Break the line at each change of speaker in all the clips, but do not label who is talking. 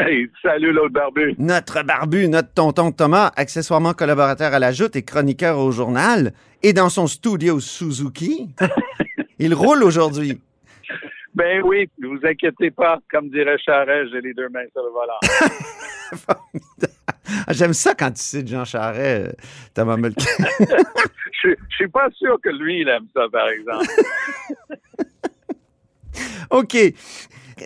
Hey, salut l'autre barbu.
Notre barbu, notre tonton Thomas, accessoirement collaborateur à la Joute et chroniqueur au journal, et dans son studio Suzuki. Il roule aujourd'hui.
Ben oui, ne vous inquiétez pas. Comme dirait Charest, j'ai les deux mains sur le volant.
J'aime ça quand tu cites Jean Charest, euh, Thomas Mulcair.
Je je suis pas sûr que lui, il aime ça, par exemple.
OK.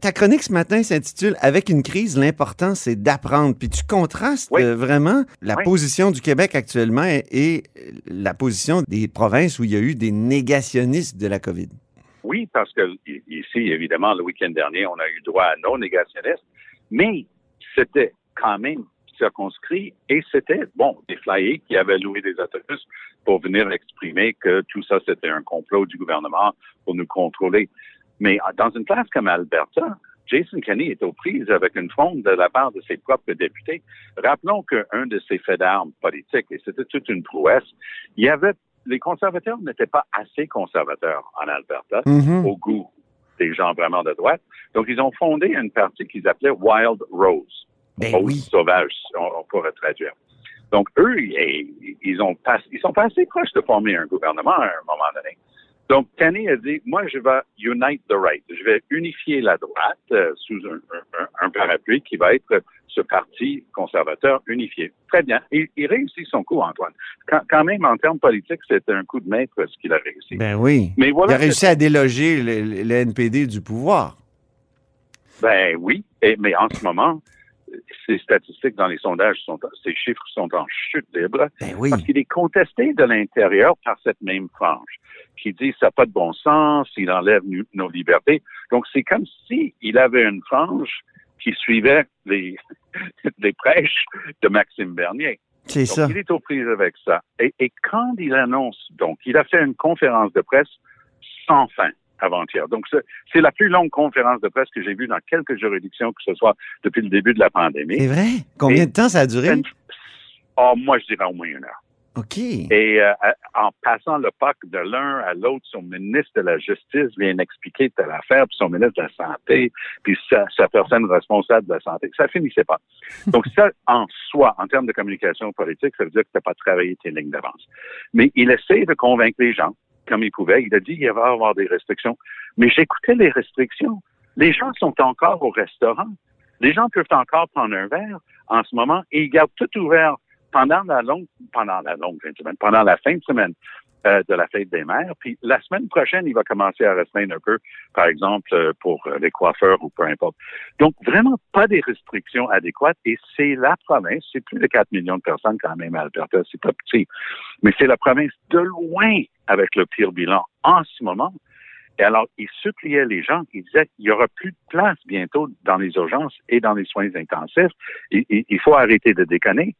Ta chronique ce matin s'intitule Avec une crise, l'important, c'est d'apprendre. Puis tu contrastes
Oui.
euh, vraiment la
Oui.
position du Québec actuellement et, et la position des provinces où il y a eu des négationnistes de la COVID.
Oui, parce que ici, évidemment, le week-end dernier, on a eu droit à non négationnistes, mais c'était quand même circonscrit et c'était, bon, des flyers qui avaient loué des autobus pour venir exprimer que tout ça, c'était un complot du gouvernement pour nous contrôler. Mais euh, dans une place comme Alberta, Jason Kenney est aux prises avec une fronde de la part de ses propres députés. Rappelons qu'un de ses faits d'armes politiques, et c'était toute une prouesse, il y avait, les conservateurs n'étaient pas assez conservateurs en Alberta
Mhm.
au goût des gens vraiment de droite. Donc, ils ont fondé une partie qu'ils appelaient Wild Rose.
Ben
Rose
oui.
sauvage, on, on pourrait traduire. Donc, eux, ils, ont pas, ils sont pas assez proches de former un gouvernement à un moment donné. Donc, Kenny a dit, moi, je vais unite the right. Je vais unifier la droite euh, sous un, un- parapluie qui va être ce parti conservateur unifié. Très bien. Il, il réussit son coup, Antoine. Quand, quand même, en termes politiques, c'était un coup de maître ce qu'il a réussi.
Ben oui.
Mais voilà
il a réussi à déloger le, le- le NPD du pouvoir.
Ben oui, et, mais en ce moment, ces statistiques dans les sondages sont, ces chiffres sont en chute libre
Ben oui.
parce qu'il est contesté de l'intérieur par cette même frange qui dit ça n'a pas de bon sens, il enlève nu- nos libertés. Donc c'est comme si il avait une frange qui suivait les, les prêches de Maxime Bernier.
C'est ça.
il est aux prises avec ça. Et, et quand il annonce, donc, il a fait une conférence de presse sans fin avant-hier. Donc, c'est- la plus longue conférence de presse que j'ai vue dans quelques juridictions, que ce soit depuis le début de la pandémie.
C'est vrai? Combien
Et-
de temps ça a duré?
Oh, moi, je dirais au moins une heure.
OK.
Et euh, en passant le PAC de l'un à l'autre, son ministre de la Justice vient expliquer telle affaire, puis son ministre de la Santé, puis sa, sa personne responsable de la santé. Ça finissait pas. Donc ça, en soi, en termes de communication politique, ça veut dire que tu n'as pas travaillé tes lignes d'avance. Mais il essaie de convaincre les gens, comme il pouvait. Il a dit qu'il y avoir des restrictions. Mais j'écoutais les restrictions. Les gens sont encore au restaurant. Les gens peuvent encore prendre un verre en ce moment et ils gardent tout ouvert pendant la longue, pendant la longue semaine, pendant la fin de semaine euh, de la fête des mères. Puis la semaine prochaine, il va commencer à restreindre un peu, par exemple, euh, pour les coiffeurs ou peu importe. Donc, vraiment pas des restrictions adéquates. Et c'est la province, c'est plus de 4 millions de personnes quand même à Alberta, c'est pas petit, mais c'est la province de loin avec le pire bilan en ce moment. Et alors, il suppliait les gens, il disait qu'il y aura plus de place bientôt dans les urgences et dans les soins intensifs. Il, il- il faut arrêter de déconner.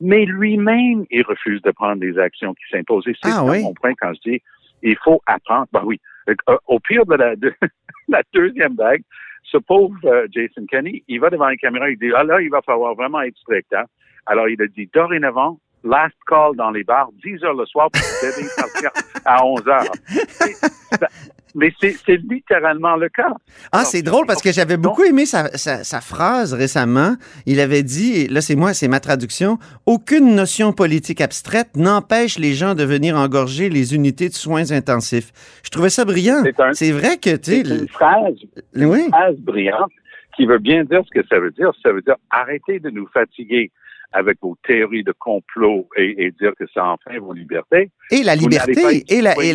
Mais lui-même, il refuse de prendre des actions qui s'imposent. Et c'est
Ah
ça
oui?
mon point quand je dis il faut apprendre. Ben oui. Euh, Au pire de la, de la deuxième vague, ce pauvre euh, Jason Kenney, il va devant les caméras, il dit Ah là, il va falloir vraiment être strict. Hein? Alors, il a dit dorénavant, last call dans les bars, 10 heures le soir, pour vous devez partir à 11 heures. Mais c'est littéralement le cas.
Ah, c'est drôle parce que j'avais beaucoup aimé sa, sa- sa phrase récemment. Il avait dit, et là c'est moi, c'est ma traduction, aucune notion politique abstraite n'empêche les gens de venir engorger les unités de soins intensifs. Je trouvais ça brillant.
C'est
vrai que, tu
une phrase
oui,
phrase brillante qui veut bien dire ce que ça veut dire. Ça veut dire arrêtez de nous fatiguer avec vos théories de complot et, et dire que ça enfreint vos libertés.
et la liberté, et la- et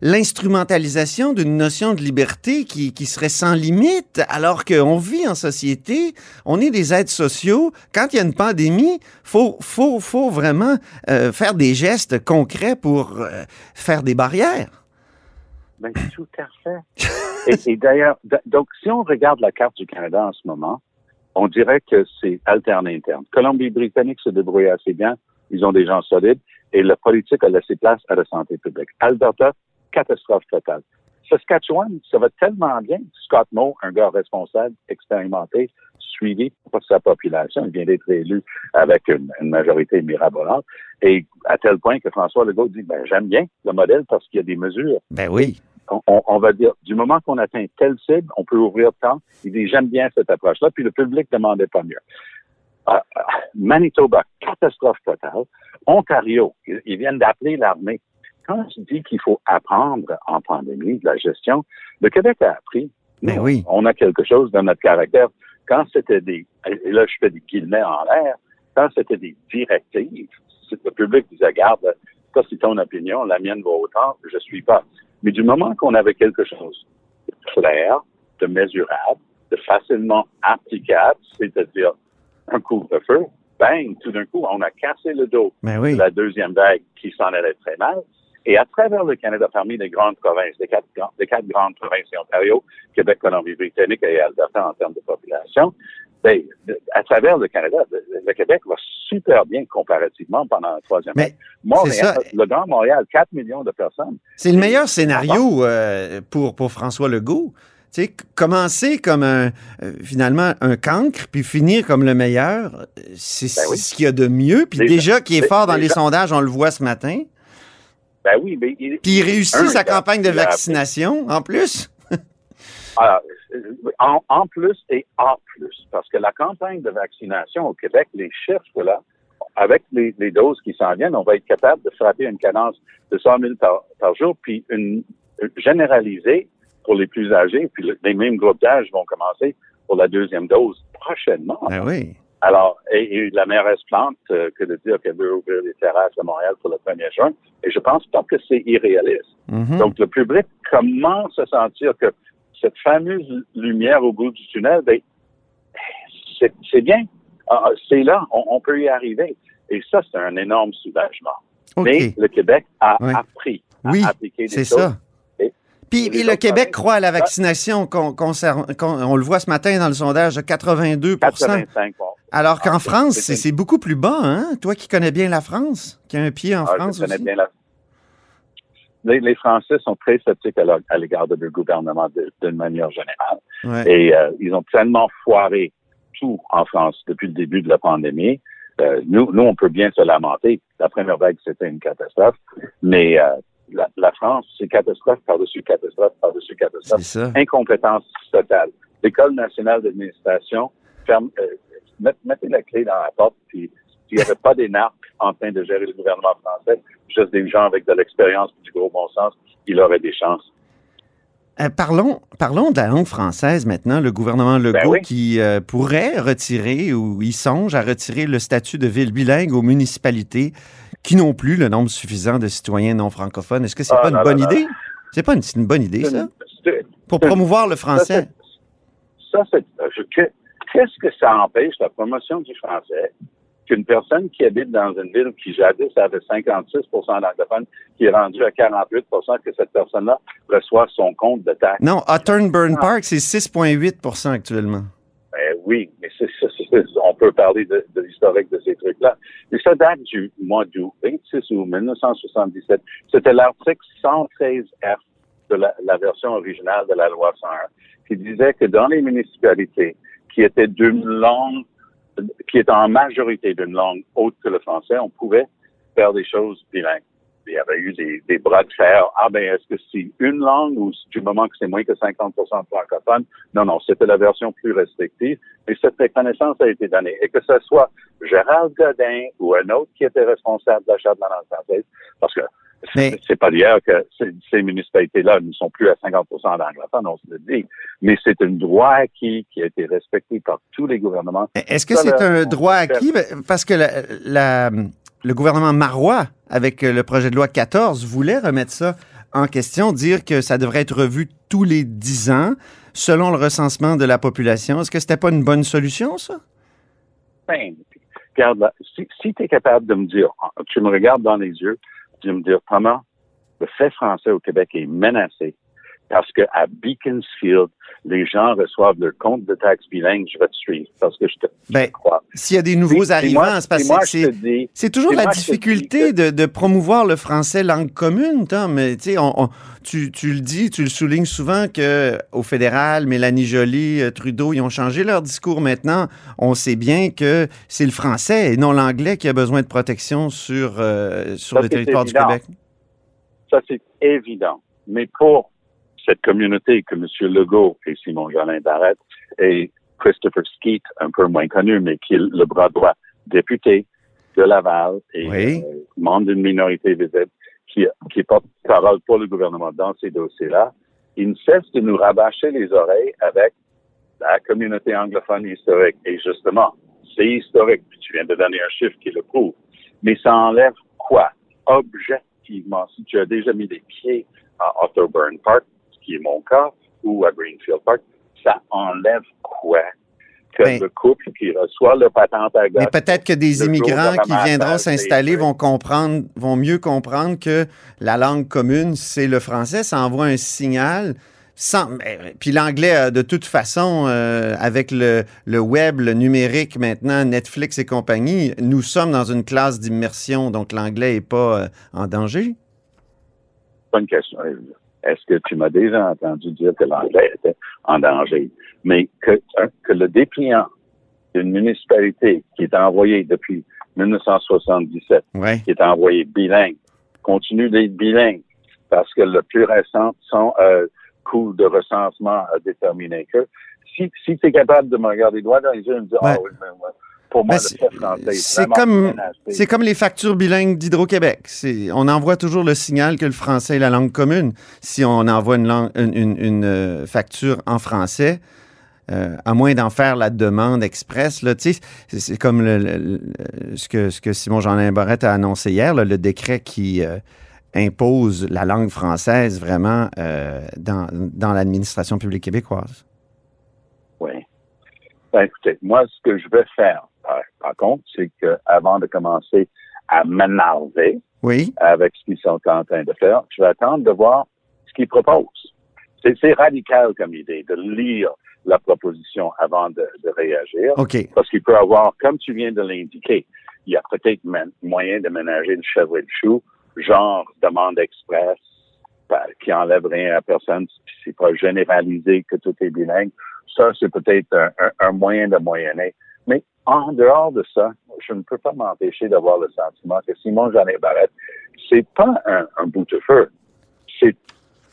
l'instrumentalisation d'une notion de liberté qui, qui serait sans limite, alors qu'on vit en société, on est des êtres sociaux. Quand il y a une pandémie, faut, faut, faut vraiment euh, faire des gestes concrets pour euh, faire des barrières.
Ben, tout à fait. et, et d'ailleurs, donc, si on regarde la carte du Canada en ce moment, on dirait que c'est alterné interne. Colombie-Britannique se débrouille assez bien. ils ont des gens solides, et la politique a laissé place à la santé publique. Alberta, catastrophe totale. Saskatchewan, ça va tellement bien. Scott Moe, un gars responsable, expérimenté, suivi par sa population, il vient d'être élu avec une, majorité mirabolante. Et à tel point que François Legault dit, ben, j'aime bien le modèle parce qu'il y a des mesures.
Ben oui.
On, va dire, du moment qu'on atteint telle cible, on peut ouvrir tant. Il dit, j'aime bien cette approche-là. Puis le public demandait pas mieux. Ah, ah, Manitoba, catastrophe totale. Ontario, ils viennent d'appeler l'armée quand je dis qu'il faut apprendre en pandémie de la gestion, le Québec a appris.
Mais oui.
On a quelque chose dans notre caractère. Quand c'était des, et là je fais des guillemets en l'air, quand c'était des directives, le public disait, garde, ça c'est ton opinion, la mienne va autant, je suis pas. Mais du moment qu'on avait quelque chose de clair, de mesurable, de facilement applicable, c'est-à-dire un couvre-feu, bang, tout d'un coup, on a cassé le dos
de
la deuxième vague qui s'en allait très mal. Et à travers le Canada, parmi les grandes provinces, les quatre, les quatre grandes provinces, Ontario, Québec, Colombie-Britannique et Alberta en termes de population, ben, à travers le Canada, le, Québec va super bien comparativement pendant la troisième
Mais
Montréal, le Grand Montréal, 4 millions de personnes.
C'est le meilleur scénario euh, pour, pour François Legault. Tu sais, commencer comme un, euh, finalement un cancre, puis finir comme le meilleur, c'est ben ce qu'il y a de mieux. Puis déjà, qui est fort dans les sondages, on le voit ce matin.
Ben oui, mais
il, Puis il réussit sa campagne de vaccination, en plus.
Alors, ah, en, plus et en plus, parce que la campagne de vaccination au Québec, les chiffres là, avec les, doses qui s'en viennent, on va être capable de frapper une cadence de 100 000 par, jour, puis une, généralisée pour les plus âgés, puis les mêmes groupes d'âge vont commencer pour la deuxième dose prochainement.
Ben oui.
Alors, et, la mairesse plante euh, que de dire qu'elle veut ouvrir les terrasses de Montréal pour le 1er juin, et je pense pas que c'est irréaliste.
Mhm.
Donc, le public commence à sentir que cette fameuse lumière au bout du tunnel, ben, c'est bien. Ah, ah, c'est là, on, peut y arriver. Et ça, c'est un énorme soulagement. Mais le Québec a appris à
oui,
appliquer des
c'est ça. Puis le Québec croit à la vaccination. on le voit ce matin dans le sondage de 82
85
Alors qu'en ah, France, c'est beaucoup plus bas. Hein? Toi qui connais bien la France, qui a un pied en ah, France
je connais
aussi.
Bien la... les, Français sont très sceptiques à l'égard de leur gouvernement d'une manière générale. Et euh, ils ont tellement foiré tout en France depuis le début de la pandémie. Euh, nous, nous, on peut bien se lamenter. La première vague, c'était une catastrophe. Mais euh, la, France, c'est catastrophe par-dessus catastrophe par-dessus catastrophe. Incompétence totale. L'École nationale d'administration ferme, euh, mettez la clé dans la porte, puis s'il n'y avait pas des narcs en train de gérer le gouvernement français, juste des gens avec de l'expérience et du gros bon sens, il aurait des chances.
Euh, parlons, parlons de la langue française maintenant. Le gouvernement ben Legault qui euh, pourrait retirer ou il songe à retirer le statut de ville bilingue aux municipalités qui n'ont plus le nombre suffisant de citoyens non francophones. Est-ce que c'est n'est ah, pas une bonne idée? C'est pas une, bonne idée, ça? Pour promouvoir le français.
Ça, c'est. Qu'est-ce que ça empêche la promotion du français? Qu'une personne qui habite dans une ville qui jadis avait 56 d'anglophones, qui est rendue à 48 que cette personne-là reçoit son compte de taxe?
Non, à Turnburn Park, c'est 6,8% actuellement.
Ben oui, mais on peut parler de, l'historique de ces trucs-là. Mais ça date du mois d'août 26 août 1977. C'était l'article 113F de la, version originale de la loi 101 qui disait que dans les municipalités qui étaient d'une langue, qui étaient en majorité d'une langue autre que le français, on pouvait faire des choses bilingues il y avait eu des, bras de fer. Ah ben, est-ce que c'est une langue ou du moment que c'est moins que 50% francophone? Non, non, c'était la version plus restrictive. Mais cette reconnaissance a été donnée. Et que ce soit Gérald Godin ou un autre qui était responsable de l'achat de la langue française, parce que c'est pas d'hier que ces, municipalités-là ne sont plus à 50% d'anglophones, on se le dit. Mais c'est un droit acquis qui a été respecté par tous les gouvernements.
Est-ce que c'est un droit acquis? Parce que la le gouvernement marois, avec euh, le projet de loi 14, voulait remettre ça en question, dire que ça devrait être revu tous les dix ans, selon le recensement de la population. Est-ce que c'était pas une bonne solution, ça?
Ben, regarde, si, tu es capable de me dire, tu me regardes dans les yeux, de me dire, comment le fait français au Québec est menacé, parce que à Beaconsfield, les gens reçoivent leur compte de taxes bilingue, je vais te suivre parce que je te
Ben,
crois.
S'il y a des nouveaux arrivants, c'est parce que c'est toujours la difficulté
que-
de, de promouvoir le français langue commune, Tom. Mais tu sais, on- on- tu, tu le dis, tu le soulignes souvent que au fédéral, Mélanie Joly, euh, Trudeau, ils ont changé leur discours maintenant. On sait bien que c'est le français et non l'anglais qui a besoin de protection sur, euh, sur
Ça,
le territoire du. Québec.
Ça, c'est évident. Mais pour cette communauté que M. Legault et Simon Jolin Barrette et Christopher Skeet, un peu moins connu, mais qui est le bras droit député de Laval et
Oui.
euh, membre d'une minorité visible, qui, qui porte parole pour le gouvernement dans ces dossiers-là, il ne cesse de nous rabâcher les oreilles avec la communauté anglophone historique. Et justement, c'est historique. Tu viens de donner un chiffre qui le prouve. Mais ça enlève quoi? Objectivement, si tu as déjà mis les pieds à Otterburn Park, qui est mon cas, ou à Greenfield Park, ça enlève quoi? Que
Ben-
le couple qui reçoit le patente à
Mais
gosse
peut-être que des immigrants qui viendront s'installer vont comprendre, vont mieux comprendre que la langue commune, c'est le français. Ça envoie un signal. Sans, mais- puis l'anglais, de toute façon, euh, avec le, le web, le numérique maintenant, Netflix et compagnie, nous sommes dans une classe d'immersion, donc l'anglais n'est pas euh, en danger.
bonne question. Est-ce que tu m'as déjà entendu dire que l'anglais était en danger? Mais que, hein, que le dépliant d'une municipalité qui est envoyé depuis 1977,
Ouais.
qui est envoyé bilingue, continue d'être bilingue parce que le plus récent, son euh, coût de recensement a déterminé que si, si tu es capable de me regarder droit dans les yeux et me dire,
Ouais.
ah oui, mais, ouais, pour moi,
Ben, c'est- comme- les factures bilingues d'Hydro-Québec. On envoie toujours le signal que le français est la langue commune. Si on envoie une, langue- une- une- une, euh, facture en français, euh, à moins d'en faire la demande express, c'est- comme le- le- le- ce, que, ce que Simon Jean Barrette a annoncé hier, là, le décret qui euh, impose la langue française vraiment euh, dans, dans l'administration publique québécoise.
Oui. Ben, écoutez, moi, ce que je vais faire, par, par contre, c'est que avant de commencer à m'énerver
Oui,
avec ce qu'ils sont en train de faire, je vais attendre de voir ce qu'ils proposent. C'est, radical comme idée de lire la proposition avant de, de réagir, parce qu'il peut avoir, comme tu viens de l'indiquer, il y a peut-être moyen de ménager le chèvre et le chou, genre demande express, qui enlève rien à personne, c'est pas généralisé que tout est bilingue. Ça, c'est peut-être un, un- un moyen de moyenner. Mais en dehors de ça, je ne peux pas m'empêcher d'avoir le sentiment que Simon Jeanet Barrette, c'est pas un, un bout-de-feu. C'est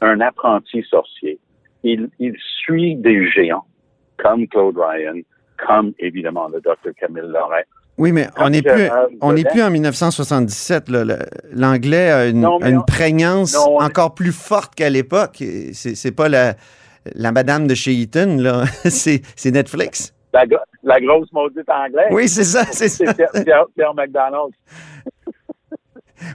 un apprenti sorcier. Il, il suit des géants, comme Claude Ryan, comme évidemment le Dr. Camille Lorrain.
Oui, mais on n'est plus, on
Godin.
plus en 1977. là. Le- L'anglais a une,
Non,
prégnance
non,
encore plus forte qu'à l'époque. C'est pas la, la madame de chez Eaton, c'est Netflix.
La, gro- la grosse maudite anglaise.
Oui, c'est ça, c'est ça.
Pierre, Pierre, McDonald.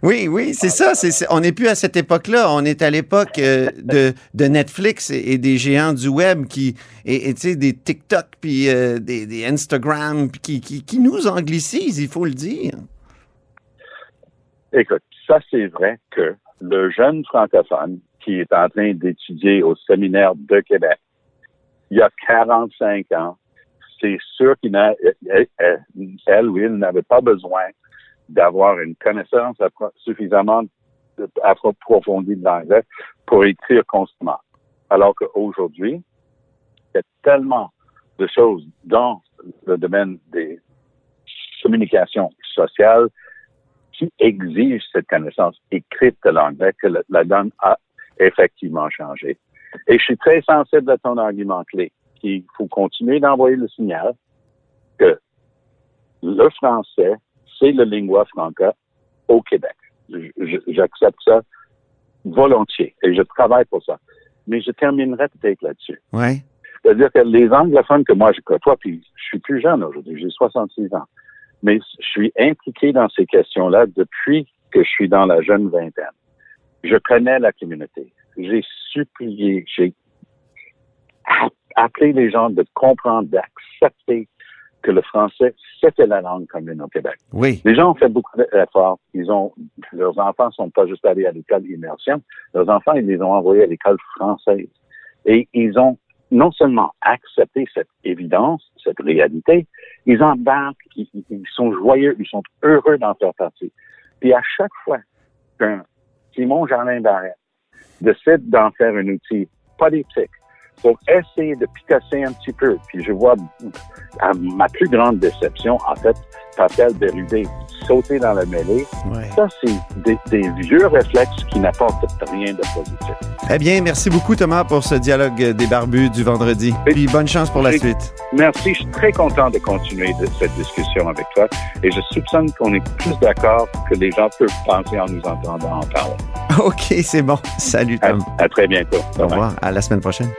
Oui, oui, c'est ça. on n'est plus à cette époque-là. On est à l'époque euh, de, de Netflix et, et des géants du web qui, et et, tu sais, des TikTok puis euh, des, des Instagram qui, qui, qui nous anglicisent, il faut le dire.
Écoute, ça c'est vrai que le jeune francophone qui est en train d'étudier au séminaire de Québec, il y a 45 ans, c'est sûr qu'il n'a, elle, elle- elle ou il n'avait pas besoin d'avoir une connaissance suffisamment approfondie de l'anglais pour écrire constamment. Alors qu'aujourd'hui, il y a tellement de choses dans le domaine des communications sociales qui exige cette connaissance écrite de l'anglais que la donne a effectivement changé. Et je suis très sensible à ton argument clé, qu'il faut continuer d'envoyer le signal que le français, c'est le lingua franca au Québec. J'accepte ça volontiers et je travaille pour ça. Mais je terminerai peut-être là-dessus.
Ouais.
C'est-à-dire que les anglophones que moi je côtoie, puis je suis plus jeune aujourd'hui, j'ai 66 ans, mais je suis impliqué dans ces questions-là depuis que je suis dans la jeune vingtaine. Je connais la communauté. J'ai supplié, j'ai a- appelé les gens de comprendre, d'accepter que le français, c'était la langue commune au Québec.
Oui.
Les gens ont fait beaucoup d'efforts. Ils ont, leurs enfants sont pas juste allés à l'école immersion. Leurs enfants, ils les ont envoyés à l'école française. Et ils ont non seulement accepté cette évidence, cette réalité, ils embarquent, ils, ils sont joyeux, ils sont heureux d'en faire partie. Puis à chaque fois qu'un Simon Jardin Barrette décide d'en faire un outil politique pour essayer de picasser un petit peu. Puis je vois, à ma plus grande déception, en fait, Pascal Bérubé sauter dans la mêlée.
Ouais.
Ça, c'est des, des vieux réflexes qui n'apportent rien de positif.
Eh bien, merci beaucoup, Thomas, pour ce dialogue des barbus du vendredi. Puis bonne chance pour la suite.
Merci, je suis très content de continuer de- cette discussion avec toi et je soupçonne qu'on est plus d'accord que les gens peuvent penser en nous entendant en parler.
OK, c'est bon. Salut,
À,
Tom.
à très bientôt.
Au revoir. À la semaine prochaine.